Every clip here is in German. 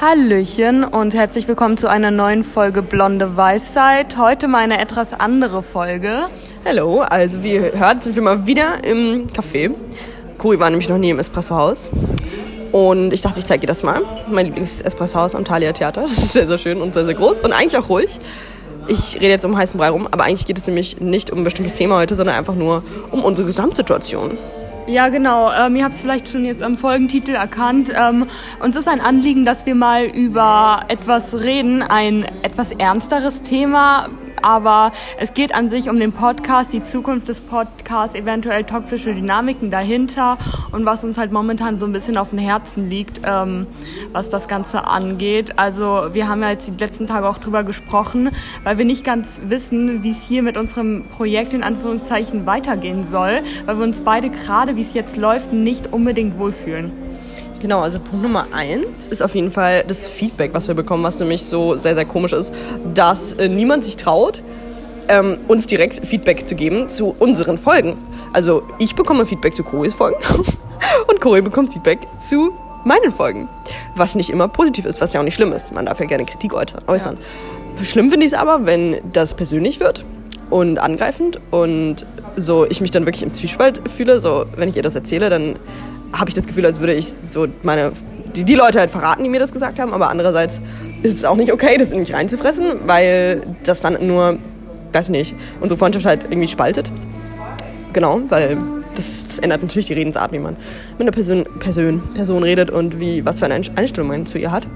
Hallöchen und herzlich willkommen zu einer neuen Folge Blonde Weisheit. Heute mal eine etwas andere Folge. Hallo, also wie ihr hört, sind wir mal wieder im Café. Kuri war nämlich noch nie im Espresso-Haus. Und ich dachte, ich zeige ihr das mal. Mein Lieblings-Espresso-Haus am Thalia Theater. Das ist sehr, sehr schön und sehr, sehr groß und eigentlich auch ruhig. Ich rede jetzt um heißen Brei rum, aber eigentlich geht es nämlich nicht um ein bestimmtes Thema heute, sondern einfach nur um unsere Gesamtsituation. Ja, genau. Ähm, ihr habt es vielleicht schon jetzt am Folgentitel erkannt. Ähm, uns ist ein Anliegen, dass wir mal über etwas reden, ein etwas ernsteres Thema, aber es geht an sich um den Podcast, die Zukunft des Podcasts, eventuell toxische Dynamiken dahinter und was uns halt momentan so ein bisschen auf dem Herzen liegt, ähm, was das Ganze angeht. Also wir haben ja jetzt die letzten Tage auch drüber gesprochen, weil wir nicht ganz wissen, wie es hier mit unserem Projekt in Anführungszeichen weitergehen soll, weil wir uns beide gerade, wie es jetzt läuft, nicht unbedingt wohlfühlen. Genau, also Punkt Nummer eins ist auf jeden Fall das Feedback, was wir bekommen, was nämlich so sehr, sehr komisch ist, dass äh, niemand sich traut, ähm, uns direkt Feedback zu geben zu unseren Folgen. Also ich bekomme Feedback zu Coris Folgen und Cori bekommt Feedback zu meinen Folgen. Was nicht immer positiv ist, was ja auch nicht schlimm ist. Man darf ja gerne Kritik äußern. Ja. Schlimm finde ich es aber, wenn das persönlich wird und angreifend und so ich mich dann wirklich im Zwiespalt fühle. So, wenn ich ihr das erzähle, dann habe ich das Gefühl, als würde ich so meine die, die Leute halt verraten, die mir das gesagt haben, aber andererseits ist es auch nicht okay, das in mich reinzufressen, weil das dann nur, weiß nicht, unsere Freundschaft halt irgendwie spaltet. Genau, weil das, das ändert natürlich die Redensart, wie man mit einer Person, Person, Person redet und wie, was für eine Einstellung man zu ihr hat.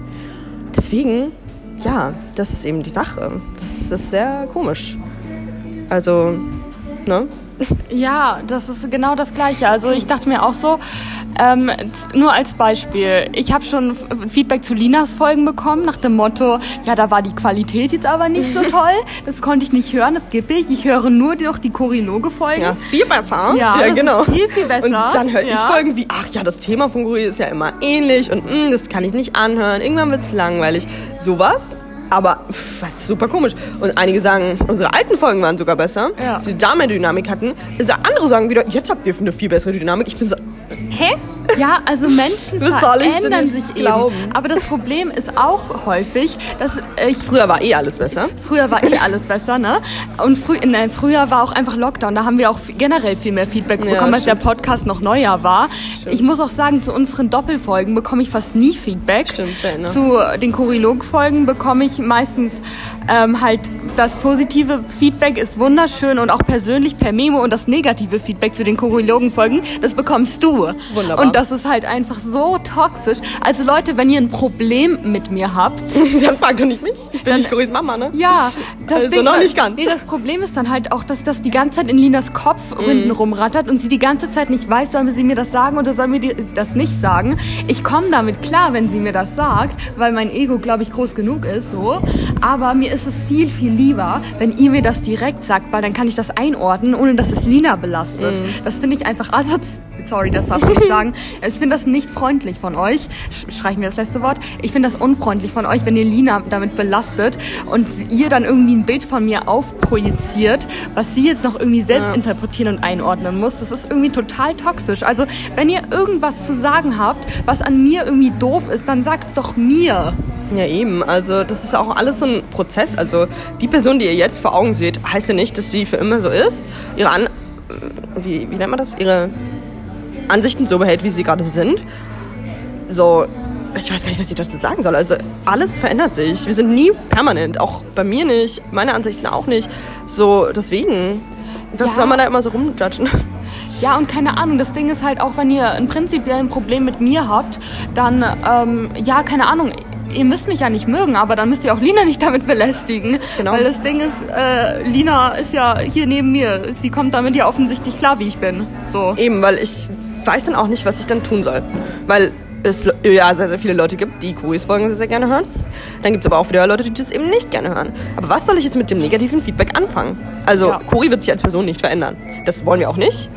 Deswegen, ja, das ist eben die Sache. Das, das ist sehr komisch. Also, ne? Ja, das ist genau das Gleiche. Also ich dachte mir auch so, ähm, nur als Beispiel, ich habe schon Feedback zu Linas Folgen bekommen nach dem Motto, ja, da war die Qualität jetzt aber nicht so toll, das konnte ich nicht hören, das gebe ich. Ich höre nur noch die Choriloge-Folgen. Ja, ist viel besser. Ja, ja genau. viel, viel besser. Und dann höre ich Folgen wie, ach ja, das Thema von Chori ist ja immer ähnlich und mh, mm, das kann ich nicht anhören, irgendwann wird es langweilig. Sowas aber was ist super komisch. Und einige sagen, unsere alten Folgen waren sogar besser, ja. dass sie da mehr Dynamik hatten. Also andere sagen wieder, jetzt habt ihr eine viel bessere Dynamik. Ich bin so, hä? Ja, also Menschen verändern sich glauben? eben. Aber das Problem ist auch häufig, dass ich... Früher war eh alles besser. Früher war eh alles besser, ne? Und frü nein, früher war auch einfach Lockdown. Da haben wir auch generell viel mehr Feedback bekommen, ja, als der Podcast noch neuer war. Stimmt. Ich muss auch sagen, zu unseren Doppelfolgen bekomme ich fast nie Feedback. Stimmt, ja, ne? Zu den Chorilog-Folgen bekomme ich meistens ähm, halt das positive Feedback ist wunderschön und auch persönlich per Memo und das negative Feedback zu den Chorilogen-Folgen, das bekommst du. Wunderbar. Und das ist halt einfach so toxisch. Also Leute, wenn ihr ein Problem mit mir habt, dann fragt doch nicht mich. Ich bin dann, nicht Coris Mama, ne? Ja, das also Ding, noch nicht ganz. Nee, das Problem ist dann halt auch, dass das die ganze Zeit in Linas Kopf mm. rumrattert und sie die ganze Zeit nicht weiß, soll sie mir das sagen oder soll mir das nicht sagen. Ich komme damit klar, wenn sie mir das sagt, weil mein Ego, glaube ich, groß genug ist, so. Aber mir ist es viel, viel lieber, wenn ihr mir das direkt sagt, weil dann kann ich das einordnen, ohne dass es Lina belastet. Mm. Das finde ich einfach assoziiert sorry, das darf ich nicht sagen. Ich finde das nicht freundlich von euch. Streichen wir das letzte Wort. Ich finde das unfreundlich von euch, wenn ihr Lina damit belastet und ihr dann irgendwie ein Bild von mir aufprojiziert, was sie jetzt noch irgendwie selbst ja. interpretieren und einordnen muss. Das ist irgendwie total toxisch. Also, wenn ihr irgendwas zu sagen habt, was an mir irgendwie doof ist, dann sagt es doch mir. Ja, eben. Also, das ist auch alles so ein Prozess. Also, die Person, die ihr jetzt vor Augen seht, heißt ja nicht, dass sie für immer so ist. Ihre An wie, wie nennt man das? Ihre Ansichten so behält, wie sie gerade sind. So, ich weiß gar nicht, was ich dazu sagen soll. Also alles verändert sich. Wir sind nie permanent. Auch bei mir nicht, meine Ansichten auch nicht. So, deswegen, was ja. soll man da immer so rumjudgen? Ja, und keine Ahnung, das Ding ist halt auch, wenn ihr ein prinzipielles Problem mit mir habt, dann, ähm, ja, keine Ahnung, ihr müsst mich ja nicht mögen, aber dann müsst ihr auch Lina nicht damit belästigen. Genau. Weil das Ding ist, äh, Lina ist ja hier neben mir. Sie kommt damit ja offensichtlich klar, wie ich bin. So. Eben, weil ich weiß dann auch nicht, was ich dann tun soll. Weil es ja sehr, sehr viele Leute gibt, die Kuris Folgen sehr, sehr gerne hören. Dann gibt es aber auch wieder Leute, die das eben nicht gerne hören. Aber was soll ich jetzt mit dem negativen Feedback anfangen? Also, ja. Kuri wird sich als Person nicht verändern. Das wollen wir auch nicht.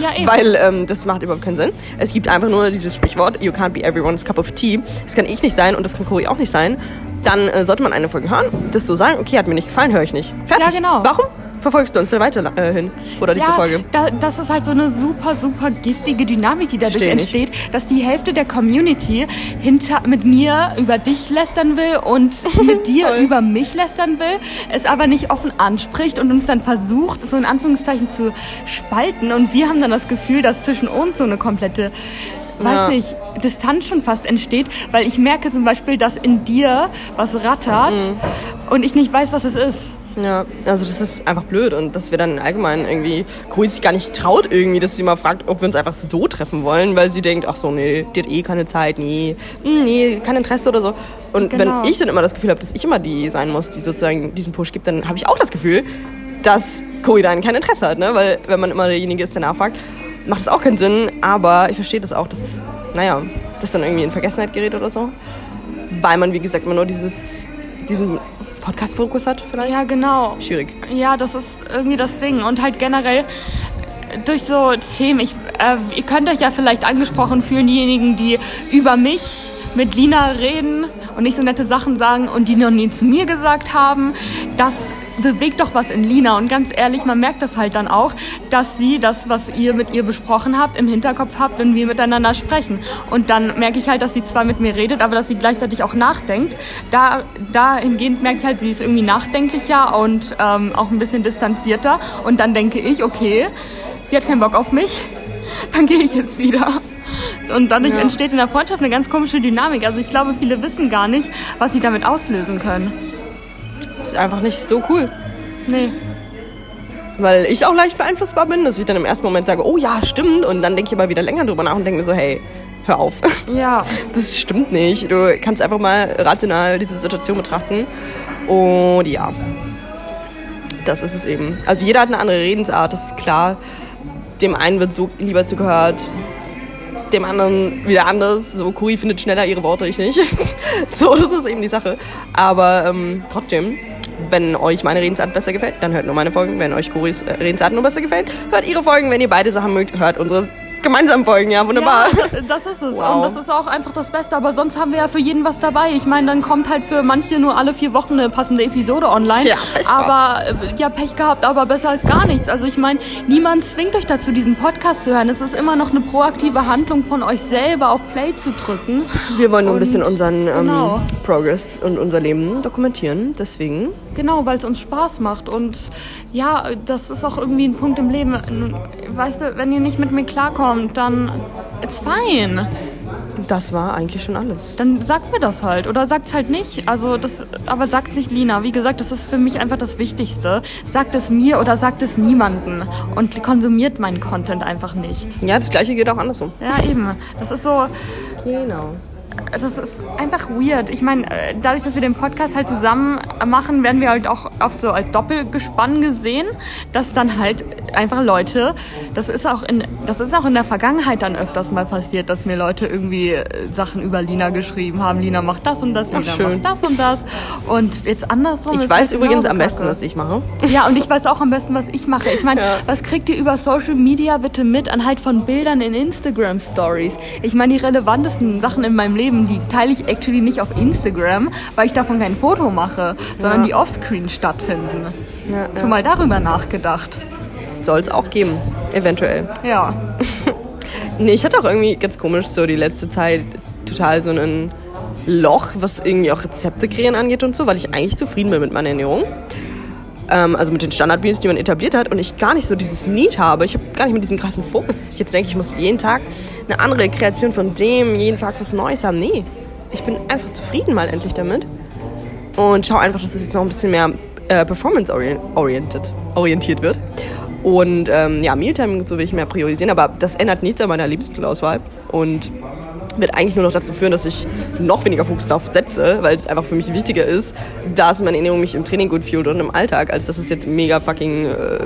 Ja, eben. Weil ähm, das macht überhaupt keinen Sinn. Es gibt einfach nur dieses Sprichwort, you can't be everyone's cup of tea. Das kann ich nicht sein und das kann Kuri auch nicht sein. Dann äh, sollte man eine Folge hören, das so sagen, okay, hat mir nicht gefallen, höre ich nicht. Fertig. Ja, genau. Warum? Verfolgst du uns dann weiter äh, hin? Oder diese ja, Folge? Da, das ist halt so eine super, super giftige Dynamik, die dadurch entsteht, dass die Hälfte der Community hinter, mit mir über dich lästern will und mit dir über mich lästern will, es aber nicht offen anspricht und uns dann versucht, so in Anführungszeichen zu spalten. Und wir haben dann das Gefühl, dass zwischen uns so eine komplette weiß Ja. nicht, Distanz schon fast entsteht, weil ich merke zum Beispiel, dass in dir was rattert Mhm. und ich nicht weiß, was es ist. Ja, also das ist einfach blöd und dass wir dann allgemein irgendwie Chloe sich gar nicht traut irgendwie, dass sie mal fragt, ob wir uns einfach so treffen wollen, weil sie denkt, ach so, nee, die hat eh keine Zeit, nee, hm, nee, kein Interesse oder so. Und Genau. wenn ich dann immer das Gefühl habe, dass ich immer die sein muss, die sozusagen diesen Push gibt, dann habe ich auch das Gefühl, dass Chloe dann kein Interesse hat, ne? Weil wenn man immer derjenige ist, der nachfragt, macht es auch keinen Sinn, aber ich verstehe das auch, dass, naja, das dann irgendwie in Vergessenheit gerät oder so. Weil man, wie gesagt, immer nur dieses, diesen Podcast-Fokus hat vielleicht. Ja, genau. Schwierig. Ja, das ist irgendwie das Ding. Und halt generell durch so Themen, ich, äh, ihr könnt euch ja vielleicht angesprochen fühlen, diejenigen, die über mich mit Lina reden und nicht so nette Sachen sagen und die noch nie zu mir gesagt haben. Das bewegt doch was in Lina. Und ganz ehrlich, man merkt das halt dann auch, dass sie das, was ihr mit ihr besprochen habt, im Hinterkopf habt, wenn wir miteinander sprechen. Und dann merke ich halt, dass sie zwar mit mir redet, aber dass sie gleichzeitig auch nachdenkt. Da, dahingehend merke ich halt, sie ist irgendwie nachdenklicher und ähm, auch ein bisschen distanzierter. Und dann denke ich, okay, sie hat keinen Bock auf mich, dann gehe ich jetzt wieder. Und dadurch Ja. entsteht in der Freundschaft eine ganz komische Dynamik. Also ich glaube, viele wissen gar nicht, was sie damit auslösen können. Das ist einfach nicht so cool. Nee. Weil ich auch leicht beeinflussbar bin, dass ich dann im ersten Moment sage, oh ja, stimmt. Und dann denke ich aber wieder länger drüber nach und denke mir so, hey, hör auf. Ja. Das stimmt nicht. Du kannst einfach mal rational diese Situation betrachten. Und ja, das ist es eben. Also jeder hat eine andere Redensart, das ist klar. Dem einen wird so lieber zugehört, dem anderen wieder anders. So, Kuri findet schneller ihre Worte, ich nicht. so, das ist eben die Sache. Aber ähm, trotzdem, wenn euch meine Redensart besser gefällt, dann hört nur meine Folgen. Wenn euch Kuris äh, Redensart nur besser gefällt, hört ihre Folgen. Wenn ihr beide Sachen mögt, hört unsere gemeinsamen Folgen. Ja, wunderbar. Ja, das ist es. Wow. Und das ist auch einfach das Beste. Aber sonst haben wir ja für jeden was dabei. Ich meine, dann kommt halt für manche nur alle vier Wochen eine passende Episode online. Tja, Pech aber äh, ja, Pech gehabt, aber besser als gar nichts. Also ich meine, niemand zwingt euch dazu, diesen Podcast zu hören. Es ist immer noch eine proaktive Handlung von euch selber auf Play zu drücken. Wir wollen nur ein bisschen unseren ähm, genau. Progress und unser Leben dokumentieren. Deswegen, Genau, weil es uns Spaß macht. Und ja, das ist auch irgendwie ein Punkt im Leben. Weißt du, wenn ihr nicht mit mir klarkommt, dann it's fine. das war eigentlich schon alles. Dann sagt mir das halt oder sagt's halt nicht. Also das, aber sagt sich Lina. Wie gesagt, das ist für mich einfach das Wichtigste. Sagt es mir oder sagt es niemanden und konsumiert meinen Content einfach nicht. Ja, das gleiche geht auch andersrum. Ja, eben. Das ist so, Genau. Das ist einfach weird. Ich meine, äh, dadurch, dass wir den Podcast halt zusammen machen, werden wir halt auch oft so als Doppelgespann gesehen, dass dann halt einfach Leute, das ist auch in, das ist auch in der Vergangenheit dann öfters mal passiert, dass mir Leute irgendwie äh, Sachen über Lina geschrieben haben. Lina macht das und das, Lina schön. macht das und das. Und jetzt andersrum. Ich weiß halt übrigens genauso am besten, was ich mache. Ja, und ich weiß auch am besten, was ich mache. Ich meine, Ja. was kriegt ihr über Social Media bitte mit anhand von Bildern in Instagram Stories? Ich meine, die relevantesten Sachen in meinem Leben, die teile ich actually nicht auf Instagram, weil ich davon kein Foto mache, sondern Ja. die offscreen stattfinden. Ja, Schon mal darüber nachgedacht. Soll es auch geben, eventuell. Ja. Nee, ich hatte auch irgendwie ganz komisch so die letzte Zeit total so ein Loch, was irgendwie auch Rezepte kreieren angeht und so, weil ich eigentlich zufrieden bin mit meiner Ernährung. Ähm, also mit den Standardmeals, die man etabliert hat und ich gar nicht so dieses Need habe. Ich habe gar nicht mit diesem krassen Fokus, dass ich jetzt denke, ich muss jeden Tag eine andere Kreation von dem, jeden Tag was Neues haben. Nee, ich bin einfach zufrieden mal endlich damit und schaue einfach, dass es jetzt noch ein bisschen mehr äh, performance-orientiert orientiert wird. Und ähm, ja, Mealtime und so will ich mehr priorisieren, aber das ändert nichts an meiner Lebensmittelauswahl und wird eigentlich nur noch dazu führen, dass ich noch weniger Fokus darauf setze, weil es einfach für mich wichtiger ist, dass meine Ernährung mich im Training gut fühlt und im Alltag, als dass es jetzt mega fucking äh,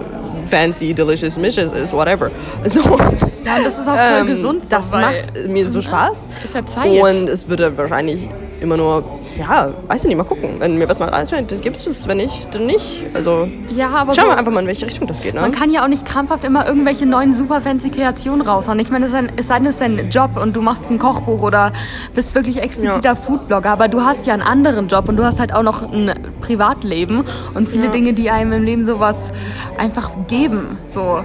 fancy, delicious, misches ist, whatever. So, Ja, und das ist auch voll ähm, gesund. Das macht mir so Spaß. Ist ja Zeit. Und es wird dann wahrscheinlich immer nur, ja, weiß ich nicht, mal gucken. Wenn mir was mal einfällt, dann gibt es. Wenn nicht, dann nicht. Also ja, aber schauen so, wir einfach mal, in welche Richtung das geht. Ne? Man kann ja auch nicht krampfhaft immer irgendwelche neuen super fancy Kreationen raushauen. Ich meine, es ist sei denn, es ist dein Job und du machst ein Kochbuch oder bist wirklich expliziter Foodblogger, aber du hast ja einen anderen Job und du hast halt auch noch ein Privatleben und viele Ja. Dinge, die einem im Leben sowas einfach geben. So.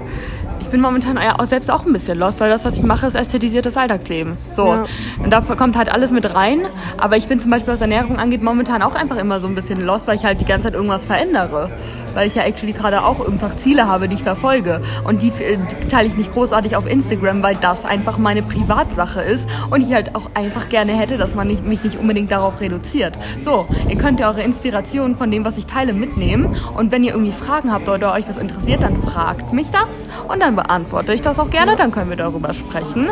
Ich bin momentan auch selbst auch ein bisschen lost, weil das, was ich mache, ist ästhetisiertes Alltagsleben. So. Ja. Und da kommt halt alles mit rein. Aber ich bin zum Beispiel, was Ernährung angeht, momentan auch einfach immer so ein bisschen lost, weil ich halt die ganze Zeit irgendwas verändere. Weil ich ja actually gerade auch einfach Ziele habe, die ich verfolge. Und die, äh, die teile ich nicht großartig auf Instagram, weil das einfach meine Privatsache ist. Und ich halt auch einfach gerne hätte, dass man nicht, mich nicht unbedingt darauf reduziert. So, ihr könnt ja eure Inspiration von dem, was ich teile, mitnehmen. Und wenn ihr irgendwie Fragen habt oder euch was interessiert, dann fragt mich das. Und dann beantworte ich das auch gerne. Dann können wir darüber sprechen.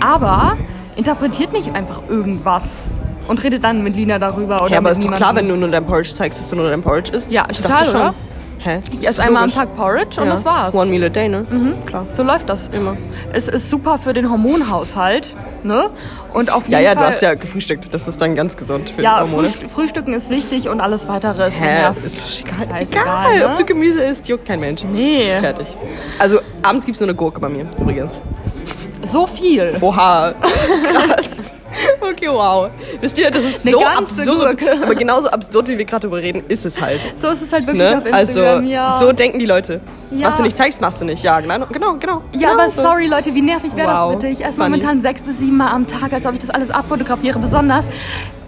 Aber interpretiert nicht einfach irgendwas. Und redet dann mit Lina darüber oder Ja, aber mit ist doch niemandem. klar, wenn du nur dein Porridge zeigst, dass du nur dein Porridge isst. Ja, ich total, dachte schon. oder? Hä? Ich esse einmal am Tag Porridge und ja. das war's. One meal a day, ne? Mhm. Klar. So läuft das. Immer. Es ist super für den Hormonhaushalt, ne? Und auf jeden Ja, ja, Fall. du hast ja gefrühstückt. Das ist dann ganz gesund für ja, die Hormone. Frühst Frühstücken ist wichtig und alles weitere ist Hä? ja, Ist doch egal. Scheißegal, egal ne? ob du Gemüse isst, juckt kein Mensch. Nee, Fertig. Also, abends gibt's nur eine Gurke bei mir, übrigens. so viel. Oha. Krass. Okay, wow. Wisst ihr, das ist Eine so absurd. Gurke. Aber genauso absurd, wie wir gerade darüber reden, ist es halt. So ist es halt wirklich Ne? auf Instagram, Also, ja. so denken die Leute. Ja. Was du nicht zeigst, machst du nicht. Ja, genau, genau. genau. ja, genau aber so. sorry Leute, wie nervig wäre Wow, das bitte? Ich esse funny. momentan sechs bis sieben Mal am Tag, als ob ich das alles abfotografiere. Besonders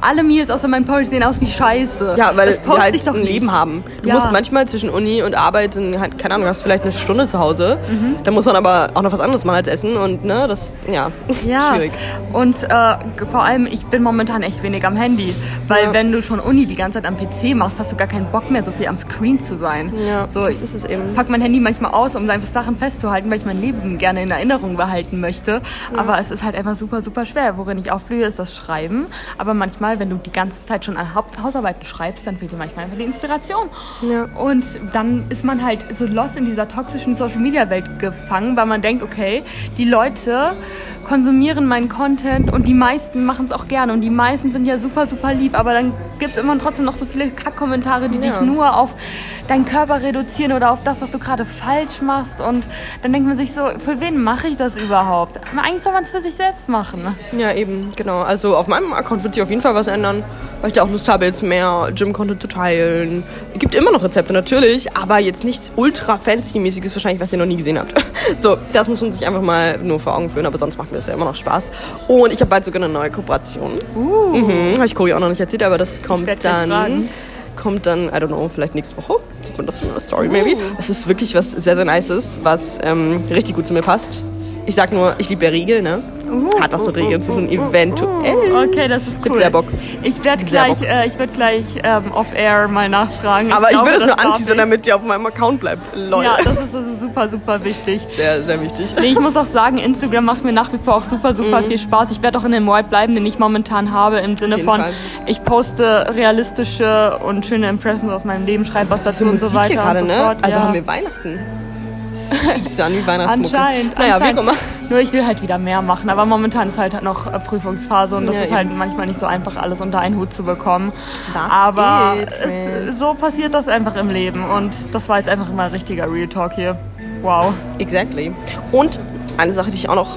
alle Meals außer meinem Porridge sehen aus wie Scheiße. Ja, weil das wir halt ich doch ein nicht. Leben haben. Du Ja. musst manchmal zwischen Uni und Arbeit, in, halt, keine Ahnung, du hast vielleicht eine Stunde zu Hause. Mhm. Da muss man aber auch noch was anderes machen als essen und ne, das, ja, Ja, schwierig. und äh, vor allem, ich bin momentan echt wenig am Handy. Weil Ja. wenn du schon Uni die ganze Zeit am PC machst, hast du gar keinen Bock mehr, so viel am Screen zu sein. Ja, so, das ich ist es eben. pack mein Handy manchmal aus, um einfach Sachen festzuhalten, weil ich mein Leben gerne in Erinnerung behalten möchte. Aber es ist halt einfach super, super schwer. Worin ich aufblühe, ist das Schreiben. Aber manchmal, wenn du die ganze Zeit schon an Hausarbeiten schreibst, dann fehlt dir manchmal einfach die Inspiration. Ja. Und dann ist man halt so lost in dieser toxischen Social Media Welt gefangen, weil man denkt, okay, die Leute konsumieren meinen Content und die meisten machen es auch gerne und die meisten sind ja super, super lieb, aber dann gibt es immer trotzdem noch so viele Kackkommentare, die Ja. dich nur auf deinen Körper reduzieren oder auf das, was du gerade falsch machst und dann denkt man sich so, für wen mache ich das überhaupt? Eigentlich soll man es für sich selbst machen. Ja, eben, genau. Also auf meinem Account wird sich auf jeden Fall was ändern, weil ich da auch Lust habe, jetzt mehr Gym-Content zu teilen. Es gibt immer noch Rezepte natürlich, aber jetzt nichts ultra fancy-mäßiges wahrscheinlich, was ihr noch nie gesehen habt. So, das muss man sich einfach mal nur vor Augen führen, aber sonst macht mir das ja immer noch Spaß. Und ich habe bald sogar eine neue Kooperation. Uh. Mhm, habe ich Cory auch noch nicht erzählt, aber das kommt dann... Kommt dann, I don't know, vielleicht nächste Woche. Sieht man das in einer Story, maybe. Uh. Das ist wirklich was sehr, sehr Nices, was ähm, richtig gut zu mir passt. Ich sag nur, ich liebe ja Riegel, ne? Hat was mit Regeln zu tun, eventuell. Okay, das ist Ich cool. hab sehr Bock. Ich werde gleich, äh, ich werd gleich ähm, off-air mal nachfragen. Aber ich glaube, würde es nur anteasern, ich. damit ihr auf meinem Account bleibt. Lol. Ja, das ist also super, super wichtig. sehr, sehr wichtig. Nee, ich muss auch sagen, Instagram macht mir nach wie vor auch super, super viel Spaß. Ich werde auch in dem Vibe bleiben, den ich momentan habe, im Sinne von, Fall. ich poste realistische und schöne Impressions aus meinem Leben, schreibe was dazu und so weiter gerade, und so ne? fort. Also ja. haben wir Weihnachten. Sich an wie Weihnachtsmucke. Anscheinend, Naja, anscheinend. wie immer. Nur ich will halt wieder mehr machen, aber momentan ist halt, halt noch äh, Prüfungsphase und das Ja, ist halt eben. manchmal nicht so einfach, alles unter einen Hut zu bekommen. That's aber it, es, so passiert das einfach im Leben und das war jetzt einfach mal richtiger Real Talk hier. Wow. Exactly. Und eine Sache, die ich auch noch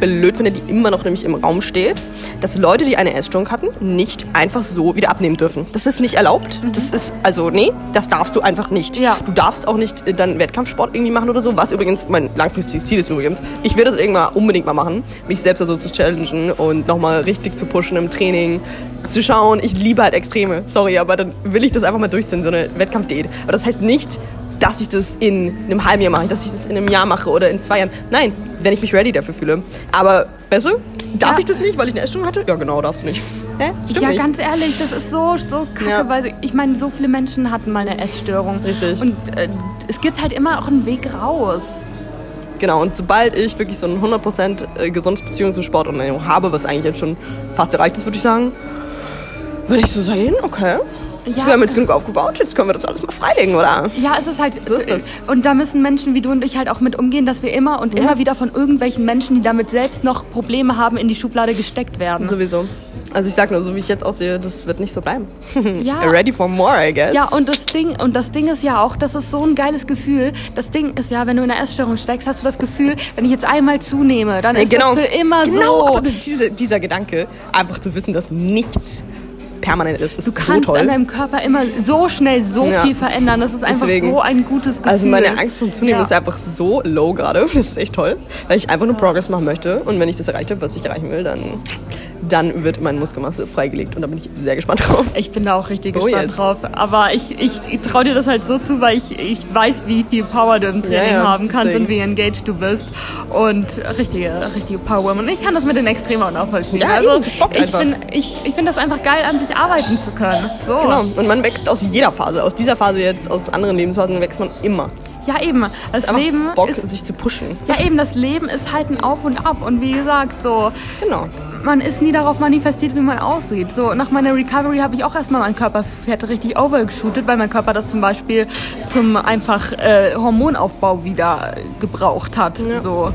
blöd finde, die immer noch nämlich im Raum steht, dass Leute, die eine Essstörung hatten, nicht einfach so wieder abnehmen dürfen. Das ist nicht erlaubt. Das ist, also, nee, das darfst du einfach nicht. Ja. Du darfst auch nicht äh, dann Wettkampfsport irgendwie machen oder so, was übrigens mein langfristiges Ziel ist übrigens. Ich will das irgendwann unbedingt mal machen, mich selbst also zu challengen und nochmal richtig zu pushen im Training, zu schauen. Ich liebe halt Extreme, sorry, aber dann will ich das einfach mal durchziehen, so eine Wettkampfdiät. Aber das heißt nicht, dass ich das in einem halben Jahr mache, dass ich das in einem Jahr mache oder in zwei Jahren. Nein, wenn ich mich ready dafür fühle. Aber, weißt du, darf Ja. ich das nicht, weil ich eine Essstörung hatte? Ja, genau, darfst du nicht. Hä? Stimmt ja, nicht. ganz ehrlich, das ist so, so kacke, Ja. weil ich meine, so viele Menschen hatten mal eine Essstörung. Richtig. Und äh, es gibt halt immer auch einen Weg raus. Genau, und sobald ich wirklich so eine 100% äh, gesundes Beziehung zum Sport und Ernährung habe, was eigentlich jetzt schon fast erreicht ist, würde ich sagen, würde ich so sehen, okay, Ja. wir haben jetzt genug aufgebaut, jetzt können wir das alles mal freilegen, oder? Ja, es ist halt. So ist das. Und da müssen Menschen wie du und ich halt auch mit umgehen, dass wir immer und Ja. immer wieder von irgendwelchen Menschen, die damit selbst noch Probleme haben, in die Schublade gesteckt werden. Sowieso. Also ich sag nur, so wie ich jetzt aussehe, das wird nicht so bleiben. Ja. Ready for more, I guess. Ja, und das Ding, und das Ding ist ja auch, das ist so ein geiles Gefühl. Das Ding ist ja, wenn du in einer Essstörung steckst, hast du das Gefühl, wenn ich jetzt einmal zunehme, dann ist genau, das für immer genau, so. diese, dieser Gedanke, einfach zu wissen, dass nichts permanent ist. ist Du kannst so an deinem Körper immer so schnell so Ja. viel verändern. Das ist einfach Deswegen. so ein gutes Gefühl. Also meine Angst vom Zunehmen Ja. ist einfach so low gerade. Das ist echt toll, weil ich einfach nur Progress machen möchte. Und wenn ich das erreicht habe, was ich erreichen will, dann, dann wird meine Muskelmasse freigelegt. Und da bin ich sehr gespannt drauf. Ich bin da auch richtig Oh, gespannt jetzt. drauf. Aber ich, ich traue dir das halt so zu, weil ich, ich weiß, wie viel Power du im Training Ja, haben kannst deswegen. und wie engaged du bist. Und richtige, richtige Power. Und ich kann das mit den Extremen auch nachvollziehen. Ja, also eben, das ich bin, ich, ich finde das einfach geil, an sich arbeiten zu können. So. Genau. Und man wächst aus jeder Phase. Aus dieser Phase jetzt, aus anderen Lebensphasen wächst man immer. Ja, eben. Das Einfach Leben Bock, ist. sich zu pushen. Ja, eben, das Leben ist halt ein Auf und Ab. Und wie gesagt, so, Genau. man ist nie darauf manifestiert, wie man aussieht. So, nach meiner Recovery habe ich auch erstmal meinen Körperfett richtig overgeshootet, weil mein Körper das zum Beispiel zum einfach äh, Hormonaufbau wieder gebraucht hat. Ja. So.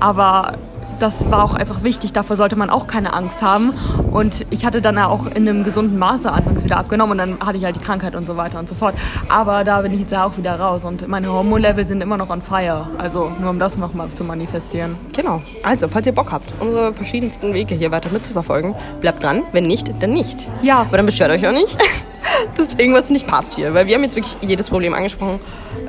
Aber das war auch einfach wichtig, davor sollte man auch keine Angst haben. Und ich hatte dann ja auch in einem gesunden Maße anfangs wieder abgenommen und dann hatte ich halt die Krankheit und so weiter und so fort. Aber da bin ich jetzt ja auch wieder raus und meine Hormonlevel sind immer noch on fire. Also nur um das nochmal zu manifestieren. Genau. Also, falls ihr Bock habt, unsere verschiedensten Wege hier weiter mitzuverfolgen, bleibt dran. Wenn nicht, dann nicht. Ja. Aber dann beschwert euch auch nicht, dass irgendwas nicht passt hier. Weil wir haben jetzt wirklich jedes Problem angesprochen.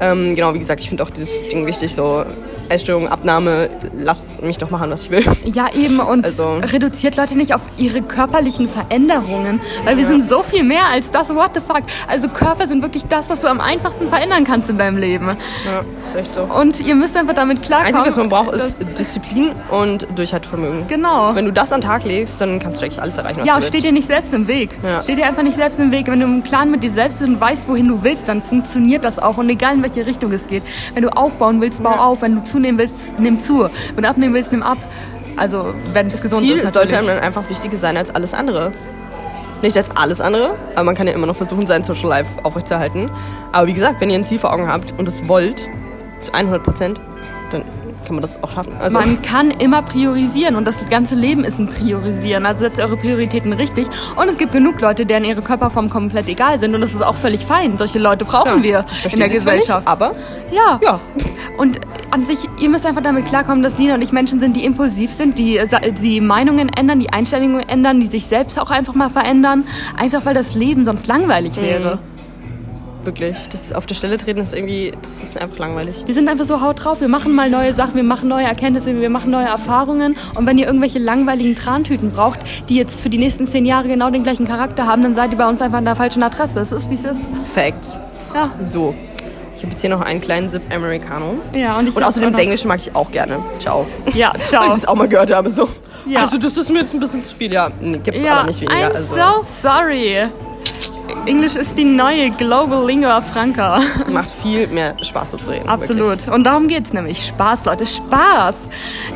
Ähm, genau, wie gesagt, ich finde auch dieses Ding wichtig, so Essstörung, Abnahme, lasst mich doch machen, was ich will. Ja, eben. Und Also- reduziert Leute nicht auf ihre körperlichen Veränderungen. Weil wir sind so viel mehr als das. What the fuck? Also Körper sind wirklich das, was du am einfachsten verändern kannst in deinem Leben. Ja, ist echt so. Und ihr müsst einfach damit klarkommen. Einzige, was man braucht, ist Disziplin und Durchhaltevermögen. Genau. Wenn du das an den Tag legst, dann kannst du eigentlich alles erreichen, was Ja, du willst. steht dir nicht selbst im Weg. Ja. Steht dir einfach nicht selbst im Weg. Wenn du im Klaren mit dir selbst bist und weißt, wohin du willst, dann funktioniert das auch. Und egal in welche Richtung es geht. Wenn du aufbauen willst, bau Ja. auf. Wenn du zunehmen willst, nimm zu. Wenn du abnehmen willst, nimm ab. Also, wenn es gesund Ziel ist. sollte natürlich. einem dann einfach wichtiger sein als alles andere. Nicht als alles andere, aber man kann ja immer noch versuchen, sein Social Life aufrechtzuerhalten. Aber wie gesagt, wenn ihr ein Ziel vor Augen habt und es wollt, zu 100 Prozent, dann kann man das auch schaffen. Also, Man kann immer priorisieren und das ganze Leben ist ein Priorisieren. Also setzt eure Prioritäten richtig. Und es gibt genug Leute, deren ihre Körperformen komplett egal sind und das ist auch völlig fein. Solche Leute brauchen ja, wir in der Gesellschaft. Nicht, aber ja. ja, Und an sich, ihr müsst einfach damit klarkommen, dass Lina und ich Menschen sind, die impulsiv sind, die, die Meinungen ändern, die Einstellungen ändern, die sich selbst auch einfach mal verändern. Einfach weil das Leben sonst langweilig wäre. wirklich. Das auf der Stelle treten ist irgendwie, das ist einfach langweilig. Wir sind einfach so haut drauf. Wir machen mal neue Sachen, wir machen neue Erkenntnisse, wir machen neue Erfahrungen. Und wenn ihr irgendwelche langweiligen Trantüten braucht, die jetzt für die nächsten zehn Jahre genau den gleichen Charakter haben, dann seid ihr bei uns einfach an der falschen Adresse. Es ist, wie es ist. Facts. Ja. So. Ich habe jetzt hier noch einen kleinen Sip Americano. Ja, und ich Und außerdem Englisch mag ich auch gerne. Ciao. Ja, Weil ich ciao. das auch mal gehört habe. So. Ja. Also das ist mir jetzt ein bisschen zu viel. Ja, nee, gibt's Ja, aber nicht weniger. I'm also. so sorry. Englisch ist die neue Global Lingua Franca. Macht viel mehr Spaß so zu reden. Absolut. Wirklich. Und darum geht's nämlich. Spaß, Leute, Spaß.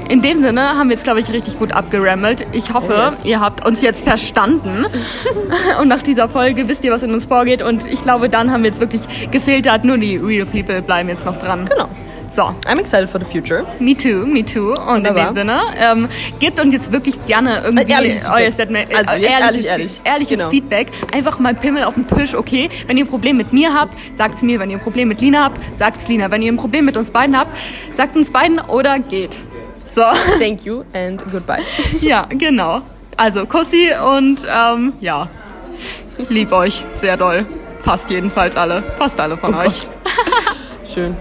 In dem Sinne haben wir jetzt, glaube ich, richtig gut abgerammelt. Ich hoffe, Oh, yes. ihr habt uns jetzt verstanden. und nach dieser Folge wisst ihr, was in uns vorgeht. Und ich glaube, dann haben wir jetzt wirklich gefiltert. Nur die Real People bleiben jetzt noch dran. Genau. So, I'm excited for the future. me too, me too. Und in Wunderbar. dem Sinne, ähm, gebt uns jetzt wirklich gerne irgendwie Äh, ehrliches euer. Statement. Also äh, jetzt ehrliches, ehrlich, ehrlich. ehrliches Genau. Feedback. Einfach mal Pimmel auf den Tisch, okay? Wenn ihr ein Problem mit mir habt, sagt's mir. Wenn ihr ein Problem mit Lina habt, sagt's Lina. Wenn ihr ein Problem mit uns beiden habt, sagt uns beiden oder geht. So, Thank you and goodbye. ja, genau. Also, Kussi und ähm, ja, lieb euch sehr doll. Passt jedenfalls alle. Passt alle von Oh euch. Schön.